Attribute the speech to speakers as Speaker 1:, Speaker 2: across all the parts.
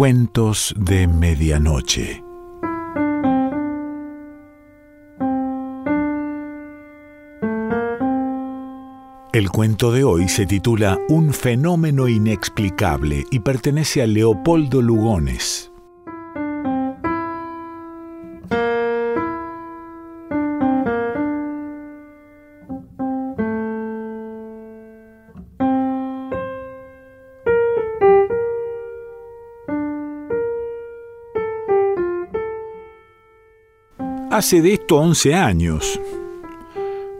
Speaker 1: Cuentos de Medianoche. El cuento de hoy se titula Un fenómeno inexplicable y pertenece a Leopoldo Lugones. Hace de esto 11 años.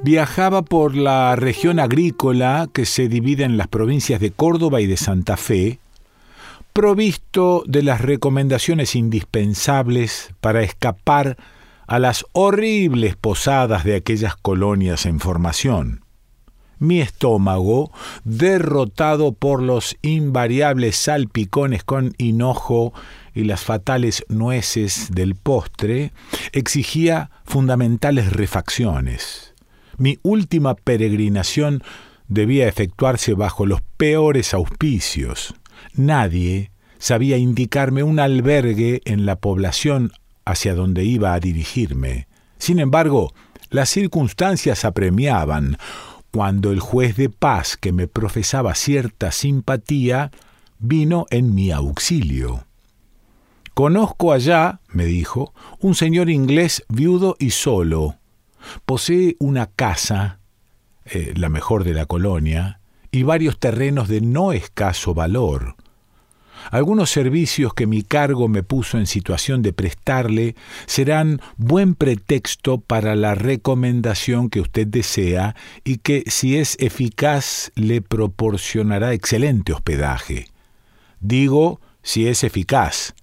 Speaker 1: Viajaba por la región agrícola que se divide en las provincias de Córdoba y de Santa Fe, provisto de las recomendaciones indispensables para escapar a las horribles posadas de aquellas colonias en formación. Mi estómago, derrotado por los invariables salpicones con hinojo y las fatales nueces del postre, exigía fundamentales refacciones. Mi última peregrinación debía efectuarse bajo los peores auspicios. Nadie sabía indicarme un albergue en la población hacia donde iba a dirigirme. Sin embargo, las circunstancias apremiaban. Cuando el juez de paz, que me profesaba cierta simpatía, vino en mi auxilio. Conozco allá, me dijo, un señor inglés viudo y solo. Posee una casa, eh, la mejor de la colonia, y varios terrenos de no escaso valor. Algunos servicios que mi cargo me puso en situación de prestarle serán buen pretexto para la recomendación que usted desea y que, si es eficaz, le proporcionará excelente hospedaje. Digo, si es eficaz,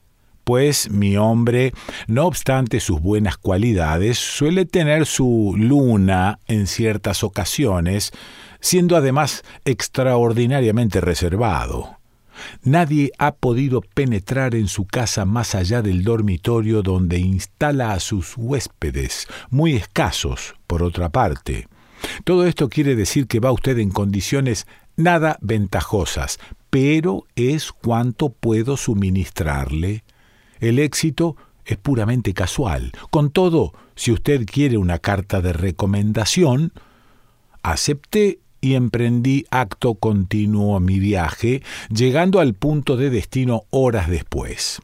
Speaker 1: pues mi hombre, no obstante sus buenas cualidades, suele tener su luna en ciertas ocasiones, siendo además extraordinariamente reservado. Nadie ha podido penetrar en su casa más allá del dormitorio donde instala a sus huéspedes, muy escasos, por otra parte. Todo esto quiere decir que va usted en condiciones nada ventajosas, pero es cuanto puedo suministrarle. El éxito es puramente casual. Con todo, si usted quiere una carta de recomendación, acepté y emprendí acto continuo mi viaje, llegando al punto de destino horas después.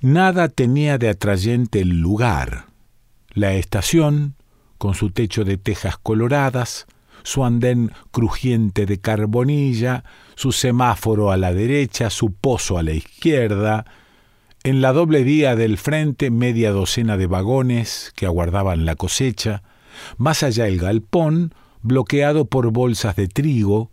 Speaker 1: Nada tenía de atrayente el lugar. La estación, con su techo de tejas coloradas, su andén crujiente de carbonilla, su semáforo a la derecha, su pozo a la izquierda, en la doble vía del frente media docena de vagones que aguardaban la cosecha, más allá el galpón, bloqueado por bolsas de trigo,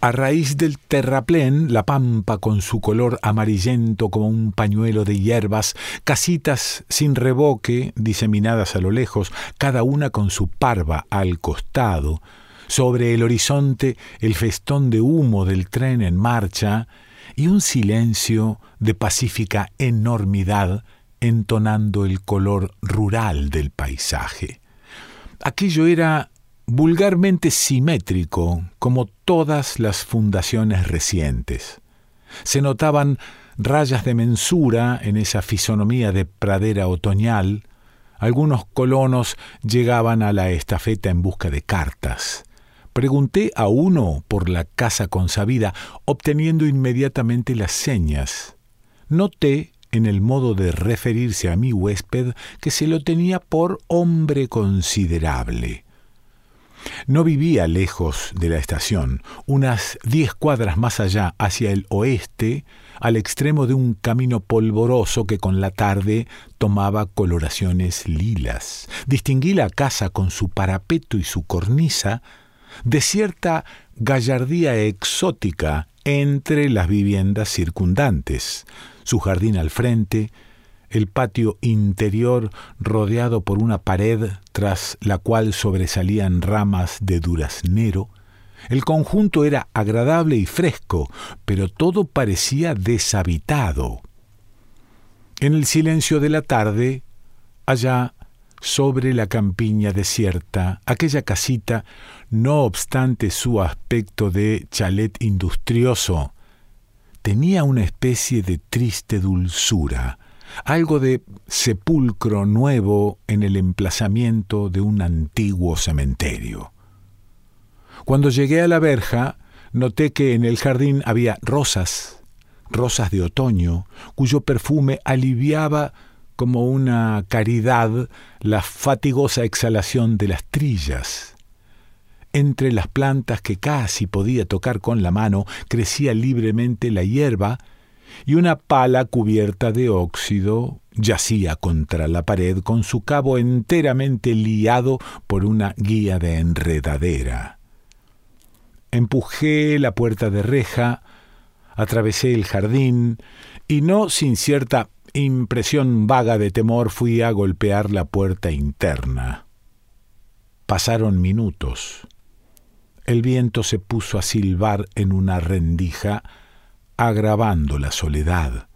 Speaker 1: a raíz del terraplén, la pampa con su color amarillento como un pañuelo de hierbas, casitas sin revoque diseminadas a lo lejos, cada una con su parva al costado, sobre el horizonte el festón de humo del tren en marcha, y un silencio de pacífica enormidad entonando el color rural del paisaje. Aquello era vulgarmente simétrico, como todas las fundaciones recientes. Se notaban rayas de mensura en esa fisonomía de pradera otoñal. Algunos colonos llegaban a la estafeta en busca de cartas. Pregunté a uno por la casa consabida, obteniendo inmediatamente las señas. Noté en el modo de referirse a mi huésped que se lo tenía por hombre considerable. No vivía lejos de la estación, unas diez cuadras más allá, hacia el oeste, al extremo de un camino polvoroso que con la tarde tomaba coloraciones lilas. Distinguí la casa con su parapeto y su cornisa, de cierta gallardía exótica entre las viviendas circundantes, su jardín al frente, el patio interior rodeado por una pared tras la cual sobresalían ramas de duraznero. El conjunto era agradable y fresco, pero todo parecía deshabitado. En el silencio de la tarde, allá sobre la campiña desierta, aquella casita, no obstante su aspecto de chalet industrioso, tenía una especie de triste dulzura, algo de sepulcro nuevo en el emplazamiento de un antiguo cementerio. Cuando llegué a la verja, noté que en el jardín había rosas, rosas de otoño, cuyo perfume aliviaba como una caridad la fatigosa exhalación de las trillas. Entre las plantas que casi podía tocar con la mano crecía libremente la hierba y una pala cubierta de óxido yacía contra la pared con su cabo enteramente liado por una guía de enredadera. Empujé la puerta de reja, atravesé el jardín y no sin cierta impresión vaga de temor fui a golpear la puerta interna. Pasaron minutos. El viento se puso a silbar en una rendija, agravando la soledad.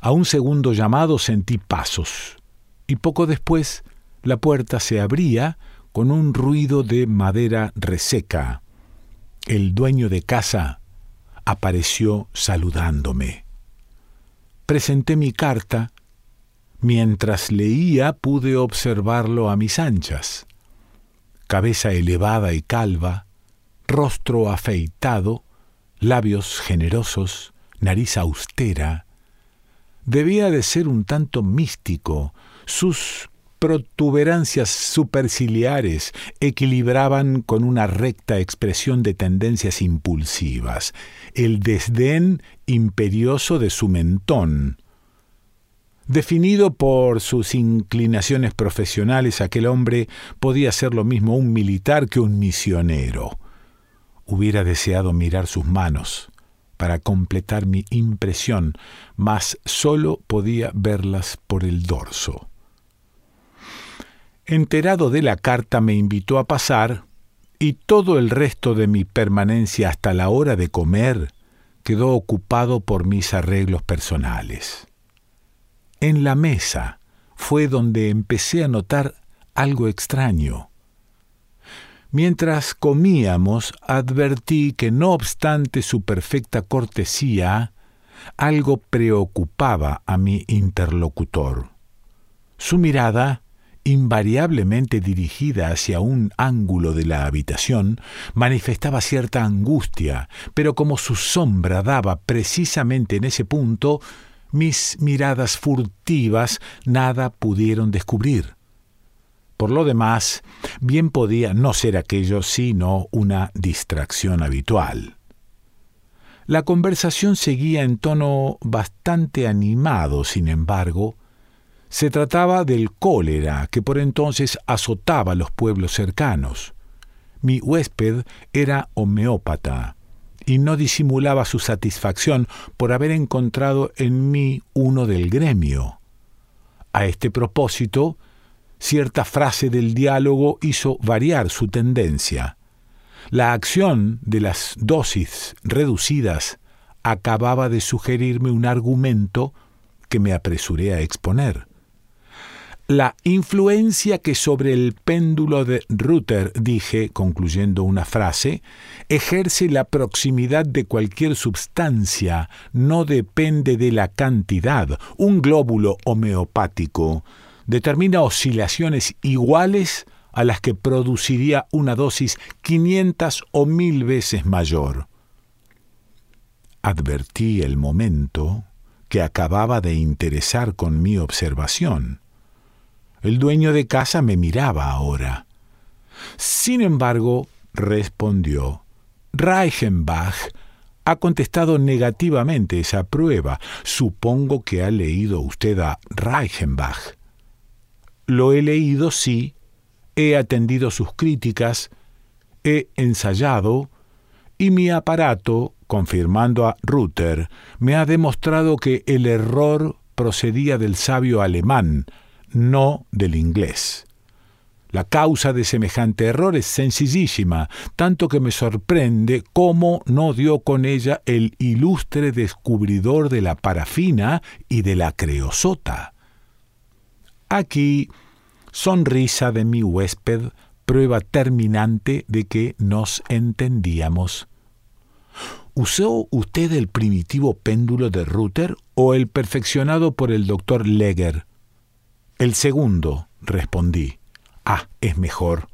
Speaker 1: A un segundo llamado sentí pasos, y poco después la puerta se abría con un ruido de madera reseca. El dueño de casa apareció saludándome. Presenté mi carta. Mientras leía pude observarlo a mis anchas cabeza elevada y calva, rostro afeitado, labios generosos, nariz austera. Debía de ser un tanto místico. Sus protuberancias superciliares equilibraban con una recta expresión de tendencias impulsivas, el desdén imperioso de su mentón, Definido por sus inclinaciones profesionales, aquel hombre podía ser lo mismo un militar que un misionero. Hubiera deseado mirar sus manos para completar mi impresión, mas sólo podía verlas por el dorso. Enterado de la carta me invitó a pasar y todo el resto de mi permanencia hasta la hora de comer quedó ocupado por mis arreglos personales. En la mesa fue donde empecé a notar algo extraño. Mientras comíamos, advertí que no obstante su perfecta cortesía, algo preocupaba a mi interlocutor. Su mirada, invariablemente dirigida hacia un ángulo de la habitación, manifestaba cierta angustia, pero como su sombra daba precisamente en ese punto, mis miradas furtivas nada pudieron descubrir. Por lo demás, bien podía no ser aquello sino una distracción habitual. La conversación seguía en tono bastante animado, sin embargo, se trataba del cólera que por entonces azotaba los pueblos cercanos. Mi huésped era homeópata, y no disimulaba su satisfacción por haber encontrado en mí uno del gremio. A este propósito, cierta frase del diálogo hizo variar su tendencia. La acción de las dosis reducidas acababa de sugerirme un argumento que me apresuré a exponer la influencia que sobre el péndulo de Ruther, dije, concluyendo una frase, ejerce la proximidad de cualquier substancia, no depende de la cantidad. Un glóbulo homeopático determina oscilaciones iguales a las que produciría una dosis 500 o mil veces mayor. Advertí el momento que acababa de interesar con mi observación. El dueño de casa me miraba ahora. Sin embargo, respondió, Reichenbach ha contestado negativamente esa prueba. Supongo que ha leído usted a Reichenbach. Lo he leído, sí, he atendido sus críticas, he ensayado, y mi aparato, confirmando a Ruther, me ha demostrado que el error procedía del sabio alemán, no del inglés. La causa de semejante error es sencillísima, tanto que me sorprende cómo no dio con ella el ilustre descubridor de la parafina y de la creosota. Aquí, sonrisa de mi huésped, prueba terminante de que nos entendíamos. ¿Usó usted el primitivo péndulo de Ruther o el perfeccionado por el doctor Leger? El segundo, respondí. Ah, es mejor.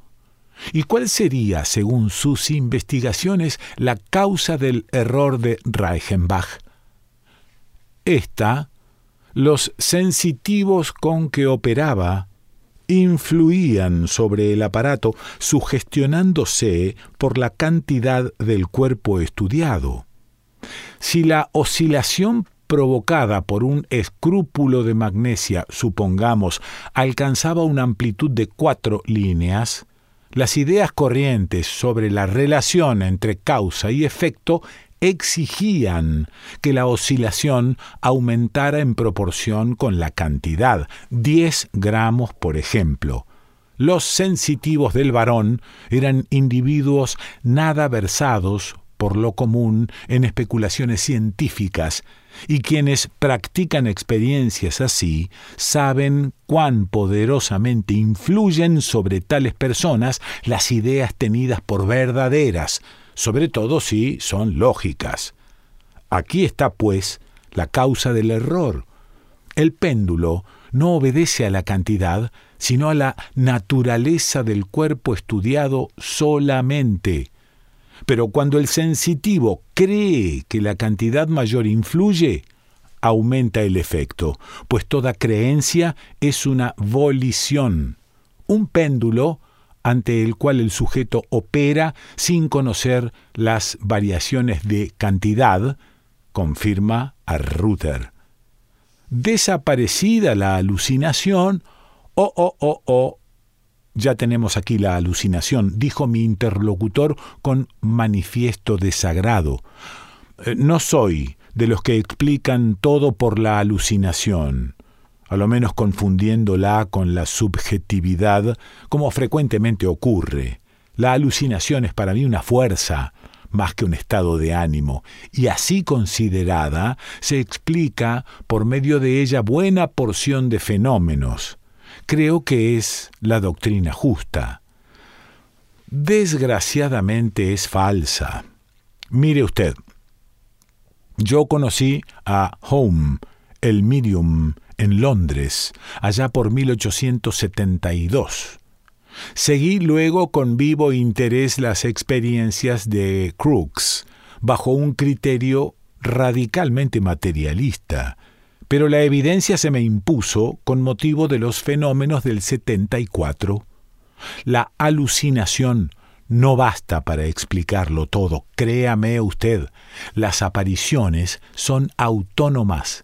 Speaker 1: ¿Y cuál sería, según sus investigaciones, la causa del error de Reichenbach? Esta, los sensitivos con que operaba influían sobre el aparato sugestionándose por la cantidad del cuerpo estudiado. Si la oscilación provocada por un escrúpulo de magnesia, supongamos, alcanzaba una amplitud de cuatro líneas, las ideas corrientes sobre la relación entre causa y efecto exigían que la oscilación aumentara en proporción con la cantidad, 10 gramos por ejemplo. Los sensitivos del varón eran individuos nada versados por lo común en especulaciones científicas, y quienes practican experiencias así saben cuán poderosamente influyen sobre tales personas las ideas tenidas por verdaderas, sobre todo si son lógicas. Aquí está, pues, la causa del error. El péndulo no obedece a la cantidad, sino a la naturaleza del cuerpo estudiado solamente. Pero cuando el sensitivo cree que la cantidad mayor influye, aumenta el efecto, pues toda creencia es una volición. Un péndulo ante el cual el sujeto opera sin conocer las variaciones de cantidad, confirma a Ruther. Desaparecida la alucinación, oh, oh, oh, oh, ya tenemos aquí la alucinación, dijo mi interlocutor con manifiesto desagrado. Eh, no soy de los que explican todo por la alucinación a lo menos confundiéndola con la subjetividad, como frecuentemente ocurre. La alucinación es para mí una fuerza, más que un estado de ánimo, y así considerada se explica por medio de ella buena porción de fenómenos. Creo que es la doctrina justa. Desgraciadamente es falsa. Mire usted, yo conocí a Home, el medium, en Londres, allá por 1872. Seguí luego con vivo interés las experiencias de Crookes, bajo un criterio radicalmente materialista, pero la evidencia se me impuso con motivo de los fenómenos del 74. La alucinación no basta para explicarlo todo, créame usted, las apariciones son autónomas,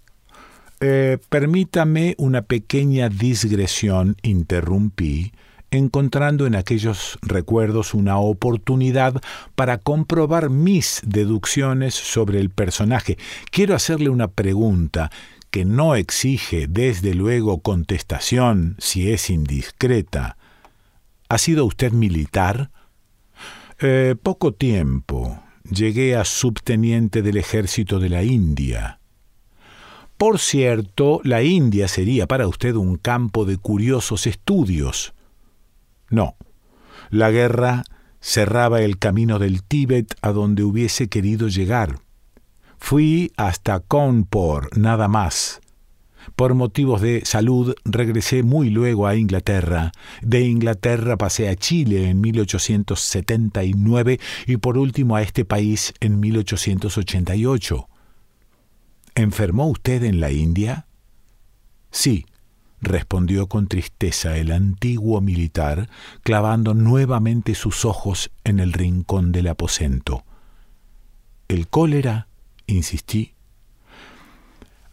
Speaker 1: eh, permítame una pequeña digresión, interrumpí, encontrando en aquellos recuerdos una oportunidad para comprobar mis deducciones sobre el personaje. Quiero hacerle una pregunta que no exige, desde luego, contestación si es indiscreta. ¿Ha sido usted militar? Eh, poco tiempo. Llegué a subteniente del ejército de la India. Por cierto, la India sería para usted un campo de curiosos estudios. No, la guerra cerraba el camino del Tíbet a donde hubiese querido llegar. Fui hasta Cawnpore, nada más. Por motivos de salud regresé muy luego a Inglaterra. De Inglaterra pasé a Chile en 1879 y por último a este país en 1888. ¿Enfermó usted en la India? Sí, respondió con tristeza el antiguo militar, clavando nuevamente sus ojos en el rincón del aposento. ¿El cólera? insistí.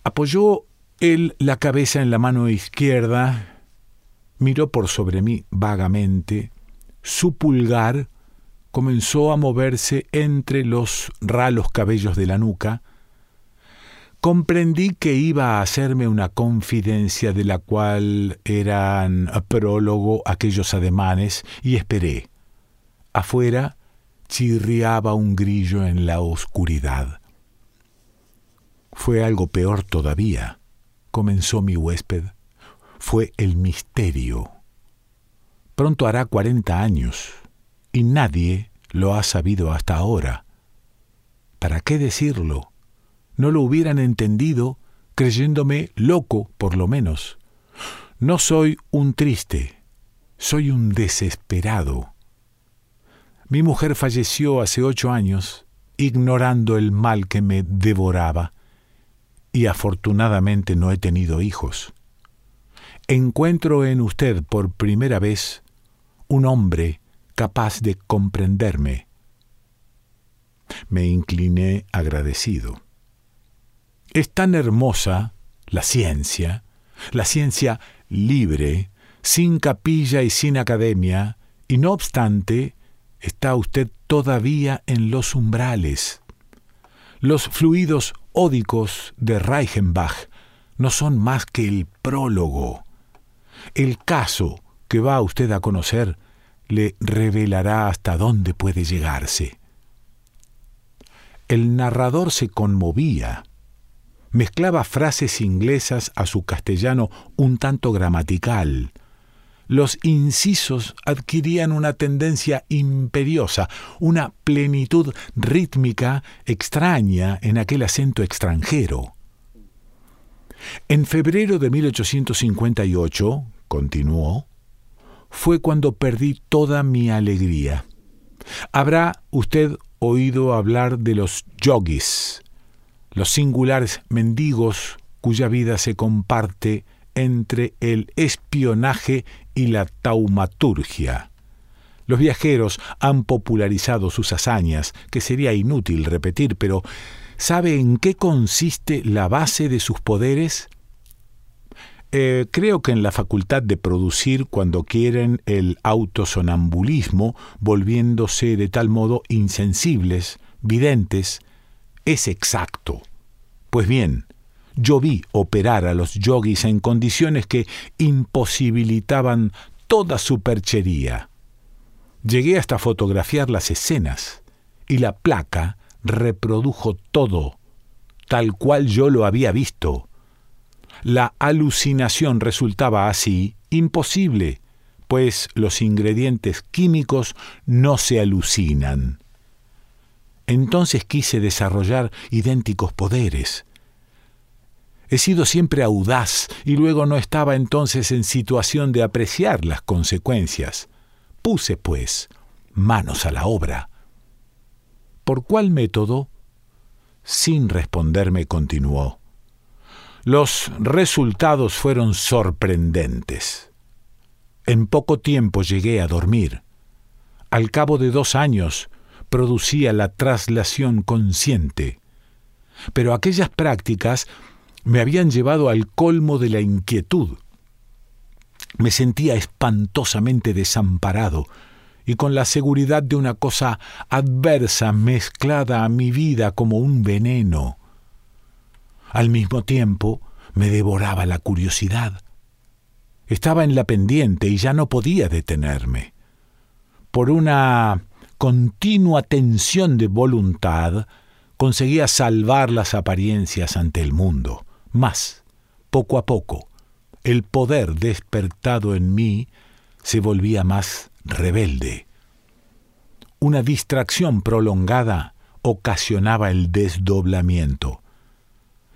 Speaker 1: Apoyó él la cabeza en la mano izquierda, miró por sobre mí vagamente, su pulgar comenzó a moverse entre los ralos cabellos de la nuca, comprendí que iba a hacerme una confidencia de la cual eran prólogo aquellos ademanes y esperé. Afuera chirriaba un grillo en la oscuridad. Fue algo peor todavía, comenzó mi huésped. Fue el misterio. Pronto hará cuarenta años y nadie lo ha sabido hasta ahora. ¿Para qué decirlo? No lo hubieran entendido creyéndome loco, por lo menos. No soy un triste, soy un desesperado. Mi mujer falleció hace ocho años, ignorando el mal que me devoraba, y afortunadamente no he tenido hijos. Encuentro en usted por primera vez un hombre capaz de comprenderme. Me incliné agradecido. Es tan hermosa la ciencia, la ciencia libre, sin capilla y sin academia, y no obstante, está usted todavía en los umbrales. Los fluidos ódicos de Reichenbach no son más que el prólogo. El caso que va usted a conocer le revelará hasta dónde puede llegarse. El narrador se conmovía. Mezclaba frases inglesas a su castellano un tanto gramatical. Los incisos adquirían una tendencia imperiosa, una plenitud rítmica extraña en aquel acento extranjero. En febrero de 1858, continuó, fue cuando perdí toda mi alegría. Habrá usted oído hablar de los yogis, los singulares mendigos cuya vida se comparte entre el espionaje y la taumaturgia. Los viajeros han popularizado sus hazañas, que sería inútil repetir, pero ¿sabe en qué consiste la base de sus poderes? Eh, creo que en la facultad de producir cuando quieren el autosonambulismo, volviéndose de tal modo insensibles, videntes, es exacto. Pues bien, yo vi operar a los yogis en condiciones que imposibilitaban toda superchería. Llegué hasta fotografiar las escenas, y la placa reprodujo todo, tal cual yo lo había visto, la alucinación resultaba así imposible, pues los ingredientes químicos no se alucinan. Entonces quise desarrollar idénticos poderes. He sido siempre audaz y luego no estaba entonces en situación de apreciar las consecuencias. Puse, pues, manos a la obra. ¿Por cuál método? Sin responderme continuó. Los resultados fueron sorprendentes. En poco tiempo llegué a dormir. Al cabo de dos años producía la traslación consciente. Pero aquellas prácticas me habían llevado al colmo de la inquietud. Me sentía espantosamente desamparado y con la seguridad de una cosa adversa mezclada a mi vida como un veneno. Al mismo tiempo, me devoraba la curiosidad. Estaba en la pendiente y ya no podía detenerme. Por una continua tensión de voluntad, conseguía salvar las apariencias ante el mundo. Más, poco a poco, el poder despertado en mí se volvía más rebelde. Una distracción prolongada ocasionaba el desdoblamiento.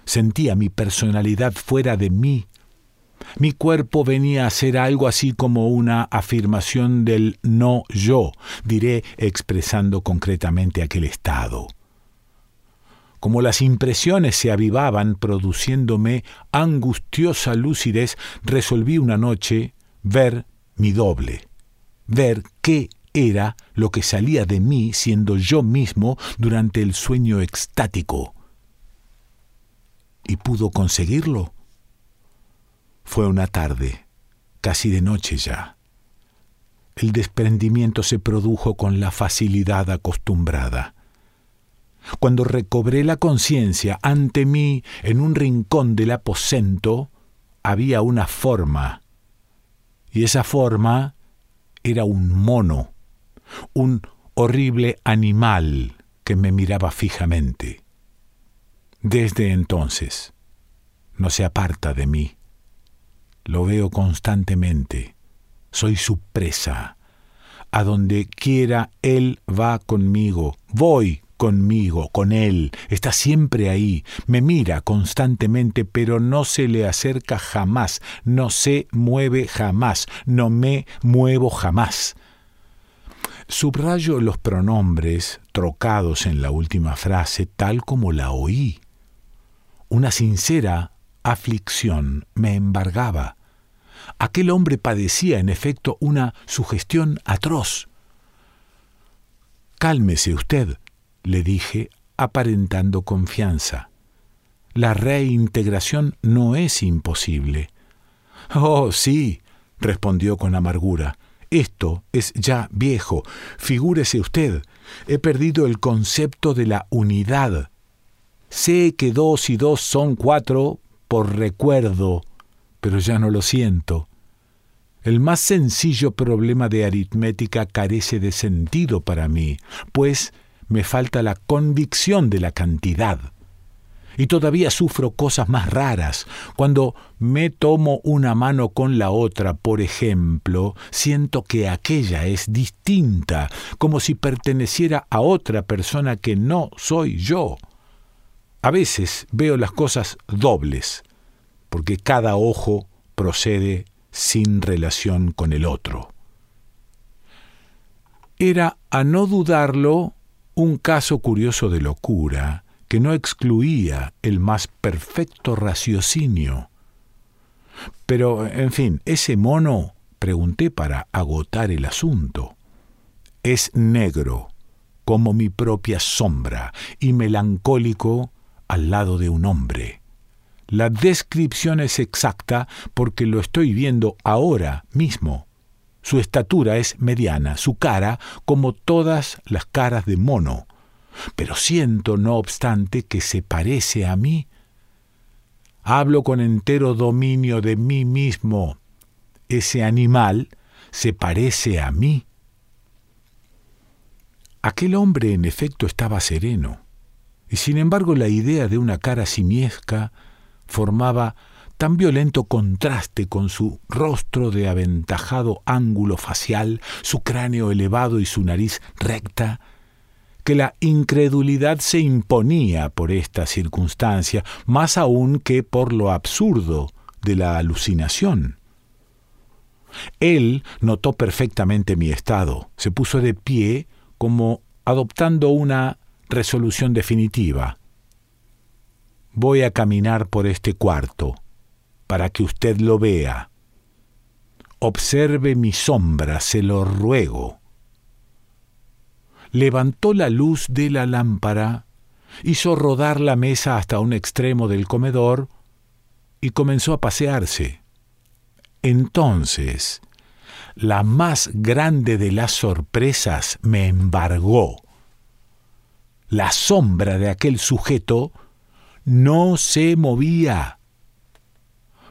Speaker 1: Sentía mi personalidad fuera de mí. Mi cuerpo venía a ser algo así como una afirmación del no yo, diré expresando concretamente aquel estado. Como las impresiones se avivaban produciéndome angustiosa lucidez, resolví una noche ver mi doble, ver qué era lo que salía de mí siendo yo mismo durante el sueño extático y pudo conseguirlo. Fue una tarde, casi de noche ya. El desprendimiento se produjo con la facilidad acostumbrada. Cuando recobré la conciencia, ante mí, en un rincón del aposento, había una forma, y esa forma era un mono, un horrible animal que me miraba fijamente. Desde entonces no se aparta de mí. Lo veo constantemente. Soy su presa. A donde quiera Él va conmigo. Voy conmigo, con él, está siempre ahí, me mira constantemente, pero no se le acerca jamás, no se mueve jamás, no me muevo jamás. Subrayo los pronombres trocados en la última frase tal como la oí. Una sincera aflicción me embargaba. Aquel hombre padecía, en efecto, una sugestión atroz. Cálmese usted, le dije, aparentando confianza. La reintegración no es imposible. Oh, sí, respondió con amargura. Esto es ya viejo. Figúrese usted, he perdido el concepto de la unidad. Sé que dos y dos son cuatro por recuerdo, pero ya no lo siento. El más sencillo problema de aritmética carece de sentido para mí, pues me falta la convicción de la cantidad. Y todavía sufro cosas más raras. Cuando me tomo una mano con la otra, por ejemplo, siento que aquella es distinta, como si perteneciera a otra persona que no soy yo. A veces veo las cosas dobles, porque cada ojo procede sin relación con el otro. Era, a no dudarlo, un caso curioso de locura que no excluía el más perfecto raciocinio. Pero, en fin, ese mono, pregunté para agotar el asunto, es negro, como mi propia sombra, y melancólico al lado de un hombre. La descripción es exacta porque lo estoy viendo ahora mismo. Su estatura es mediana, su cara como todas las caras de mono, pero siento, no obstante, que se parece a mí. Hablo con entero dominio de mí mismo. Ese animal se parece a mí. Aquel hombre en efecto estaba sereno, y sin embargo la idea de una cara simiesca formaba tan violento contraste con su rostro de aventajado ángulo facial, su cráneo elevado y su nariz recta, que la incredulidad se imponía por esta circunstancia, más aún que por lo absurdo de la alucinación. Él notó perfectamente mi estado, se puso de pie como adoptando una resolución definitiva. Voy a caminar por este cuarto, para que usted lo vea. Observe mi sombra, se lo ruego. Levantó la luz de la lámpara, hizo rodar la mesa hasta un extremo del comedor y comenzó a pasearse. Entonces, la más grande de las sorpresas me embargó. La sombra de aquel sujeto no se movía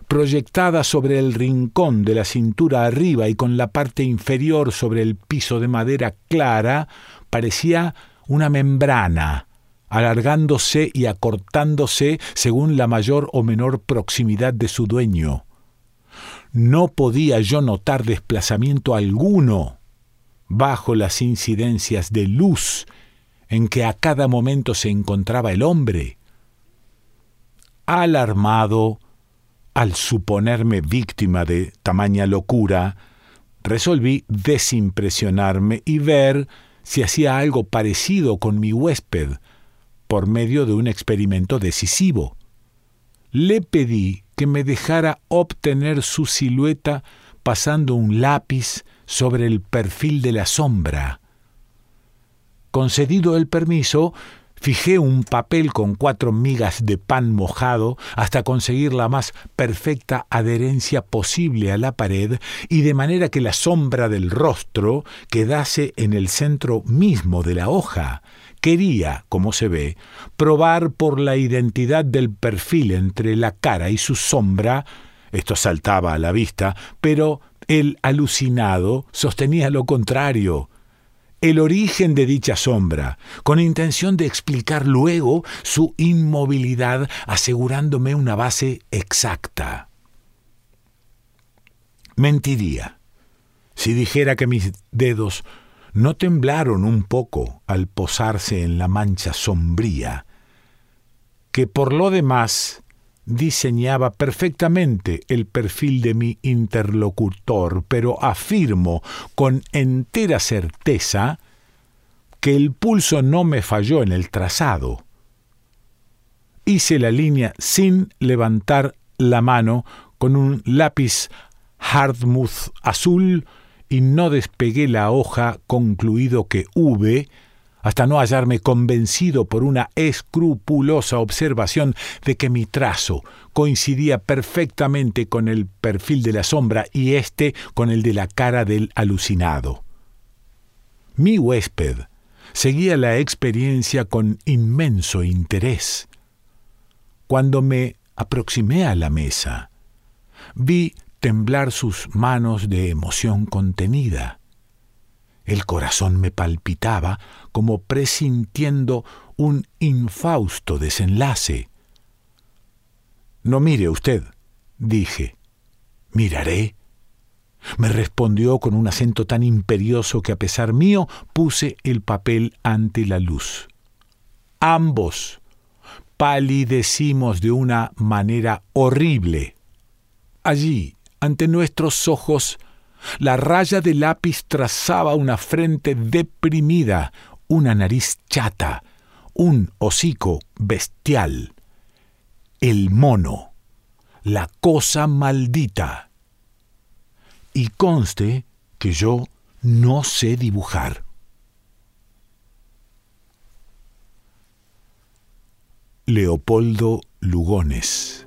Speaker 1: proyectada sobre el rincón de la cintura arriba y con la parte inferior sobre el piso de madera clara, parecía una membrana, alargándose y acortándose según la mayor o menor proximidad de su dueño. No podía yo notar desplazamiento alguno bajo las incidencias de luz en que a cada momento se encontraba el hombre. Alarmado, al suponerme víctima de tamaña locura, resolví desimpresionarme y ver si hacía algo parecido con mi huésped, por medio de un experimento decisivo. Le pedí que me dejara obtener su silueta pasando un lápiz sobre el perfil de la sombra. Concedido el permiso, Fijé un papel con cuatro migas de pan mojado hasta conseguir la más perfecta adherencia posible a la pared y de manera que la sombra del rostro quedase en el centro mismo de la hoja. Quería, como se ve, probar por la identidad del perfil entre la cara y su sombra. Esto saltaba a la vista, pero el alucinado sostenía lo contrario el origen de dicha sombra, con intención de explicar luego su inmovilidad, asegurándome una base exacta. Mentiría si dijera que mis dedos no temblaron un poco al posarse en la mancha sombría, que por lo demás diseñaba perfectamente el perfil de mi interlocutor, pero afirmo con entera certeza que el pulso no me falló en el trazado. Hice la línea sin levantar la mano con un lápiz Hardmouth azul y no despegué la hoja concluido que hube hasta no hallarme convencido por una escrupulosa observación de que mi trazo coincidía perfectamente con el perfil de la sombra y éste con el de la cara del alucinado. Mi huésped seguía la experiencia con inmenso interés. Cuando me aproximé a la mesa, vi temblar sus manos de emoción contenida. El corazón me palpitaba como presintiendo un infausto desenlace. No mire usted, dije. Miraré. Me respondió con un acento tan imperioso que a pesar mío puse el papel ante la luz. Ambos palidecimos de una manera horrible. Allí, ante nuestros ojos, la raya de lápiz trazaba una frente deprimida, una nariz chata, un hocico bestial. El mono, la cosa maldita. Y conste que yo no sé dibujar. Leopoldo Lugones